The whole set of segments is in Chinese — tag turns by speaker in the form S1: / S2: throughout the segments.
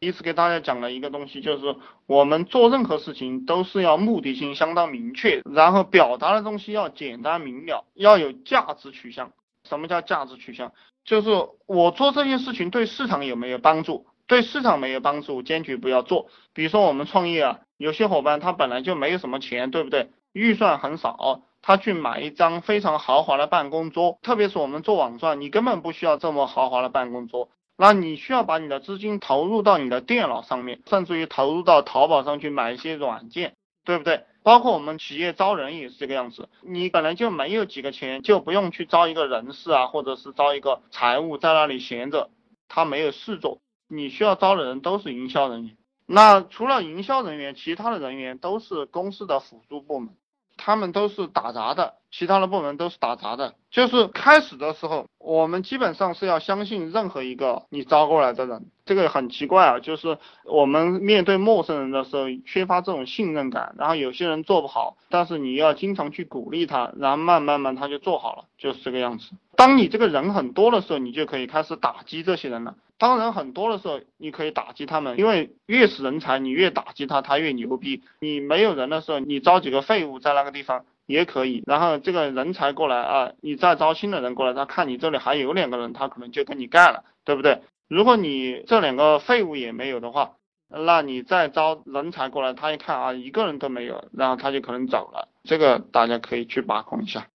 S1: 第一次给大家讲了一个东西，就是我们做任何事情都是要目的性相当明确，然后表达的东西要简单明了，要有价值取向。什么叫价值取向？就是我做这件事情对市场有没有帮助？对市场没有帮助，坚决不要做。比如说我们创业啊，有些伙伴他本来就没有什么钱，对不对？预算很少，他去买一张非常豪华的办公桌，特别是我们做网赚，你根本不需要这么豪华的办公桌。那你需要把你的资金投入到你的电脑上面，甚至于投入到淘宝上去买一些软件，对不对？包括我们企业招人也是这个样子，你本来就没有几个钱，就不用去招一个人事啊，或者是招一个财务在那里闲着，他没有事做。你需要招的人都是营销人员，那除了营销人员，其他的人员都是公司的辅助部门。他们都是打杂的，其他的部门都是打杂的。就是开始的时候，我们基本上是要相信任何一个你招过来的人。这个很奇怪啊，就是我们面对陌生人的时候，缺乏这种信任感。然后有些人做不好，但是你要经常去鼓励他，然后慢慢慢他就做好了，就是这个样子。当你这个人很多的时候，你就可以开始打击这些人了。当人很多的时候，你可以打击他们，因为越是人才，你越打击他，他越牛逼。你没有人的时候，你招几个废物在那个地方也可以。然后这个人才过来啊，你再招新的人过来，他看你这里还有两个人，他可能就跟你干了，对不对？如果你这两个废物也没有的话，那你再招人才过来，他一看啊，一个人都没有，然后他就可能走了。这个大家可以去把控一下。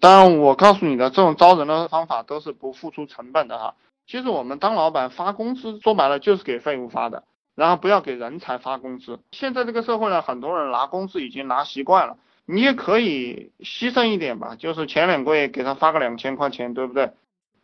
S1: 当然，我告诉你的这种招人的方法都是不付出成本的哈。其实我们当老板发工资，说白了就是给废物发的，然后不要给人才发工资。现在这个社会呢，很多人拿工资已经拿习惯了，你也可以牺牲一点吧，就是前两个月给他发个两千块钱，对不对？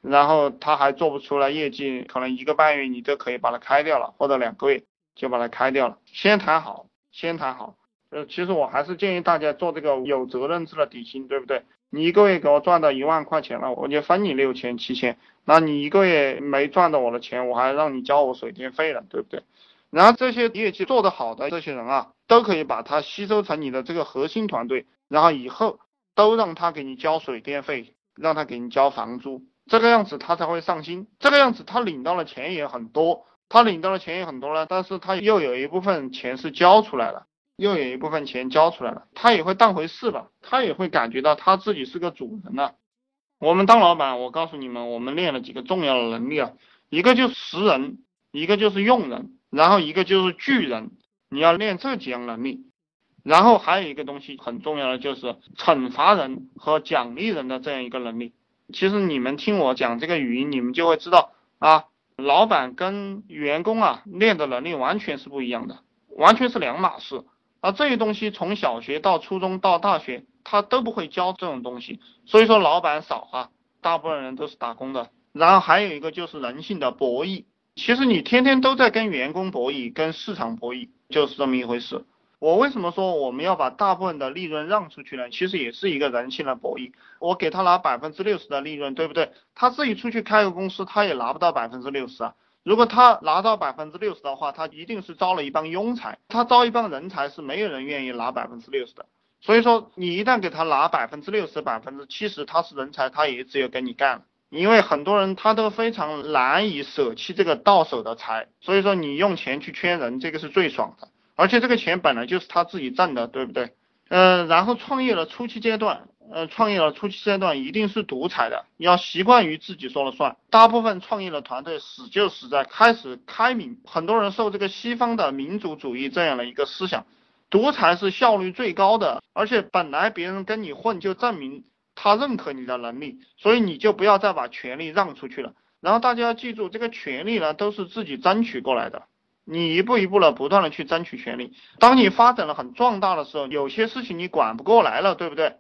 S1: 然后他还做不出来业绩，可能一个半月你都可以把他开掉了，或者两个月就把他开掉了。先谈好，先谈好。呃，其实我还是建议大家做这个有责任制的底薪，对不对？你一个月给我赚到一万块钱了，我就分你六千七千。那你一个月没赚到我的钱，我还让你交我水电费了，对不对？然后这些业绩做得好的这些人啊，都可以把他吸收成你的这个核心团队，然后以后都让他给你交水电费，让他给你交房租，这个样子他才会上心。这个样子他领到的钱也很多，他领到的钱也很多了，但是他又有一部分钱是交出来了。又有一部分钱交出来了，他也会当回事了，他也会感觉到他自己是个主人了。我们当老板，我告诉你们，我们练了几个重要的能力啊，一个就是识人，一个就是用人，然后一个就是聚人。你要练这几样能力，然后还有一个东西很重要的就是惩罚人和奖励人的这样一个能力。其实你们听我讲这个语音，你们就会知道啊，老板跟员工啊练的能力完全是不一样的，完全是两码事。而这些东西从小学到初中到大学，他都不会教这种东西，所以说老板少啊，大部分人都是打工的。然后还有一个就是人性的博弈，其实你天天都在跟员工博弈，跟市场博弈，就是这么一回事。我为什么说我们要把大部分的利润让出去呢？其实也是一个人性的博弈。我给他拿百分之六十的利润，对不对？他自己出去开个公司，他也拿不到百分之六十啊。如果他拿到百分之六十的话，他一定是招了一帮庸才。他招一帮人才是没有人愿意拿百分之六十的。所以说，你一旦给他拿百分之六十、百分之七十，他是人才，他也只有跟你干了。因为很多人他都非常难以舍弃这个到手的财。所以说，你用钱去圈人，这个是最爽的。而且这个钱本来就是他自己挣的，对不对？嗯，然后创业的初期阶段。呃，创业的初期阶段一定是独裁的，你要习惯于自己说了算。大部分创业的团队死就死在开始开明，很多人受这个西方的民主主义这样的一个思想，独裁是效率最高的，而且本来别人跟你混就证明他认可你的能力，所以你就不要再把权力让出去了。然后大家要记住，这个权利呢都是自己争取过来的，你一步一步的不断的去争取权利。当你发展的很壮大的时候，有些事情你管不过来了，对不对？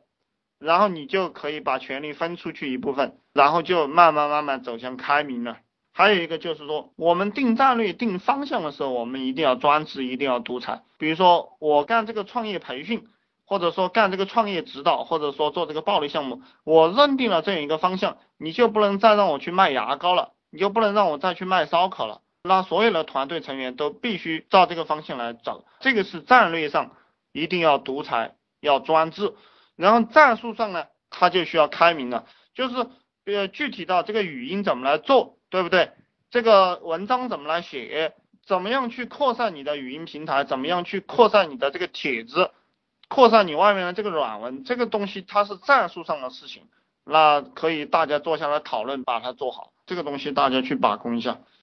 S1: 然后你就可以把权力分出去一部分，然后就慢慢慢慢走向开明了。还有一个就是说，我们定战略、定方向的时候，我们一定要专制，一定要独裁。比如说，我干这个创业培训，或者说干这个创业指导，或者说做这个暴利项目，我认定了这样一个方向，你就不能再让我去卖牙膏了，你就不能让我再去卖烧烤了。那所有的团队成员都必须照这个方向来走，这个是战略上一定要独裁，要专制。然后战术上呢，它就需要开明了，就是呃具体到这个语音怎么来做，对不对？这个文章怎么来写？怎么样去扩散你的语音平台？怎么样去扩散你的这个帖子？扩散你外面的这个软文？这个东西它是战术上的事情，那可以大家坐下来讨论，把它做好。这个东西大家去把控一下。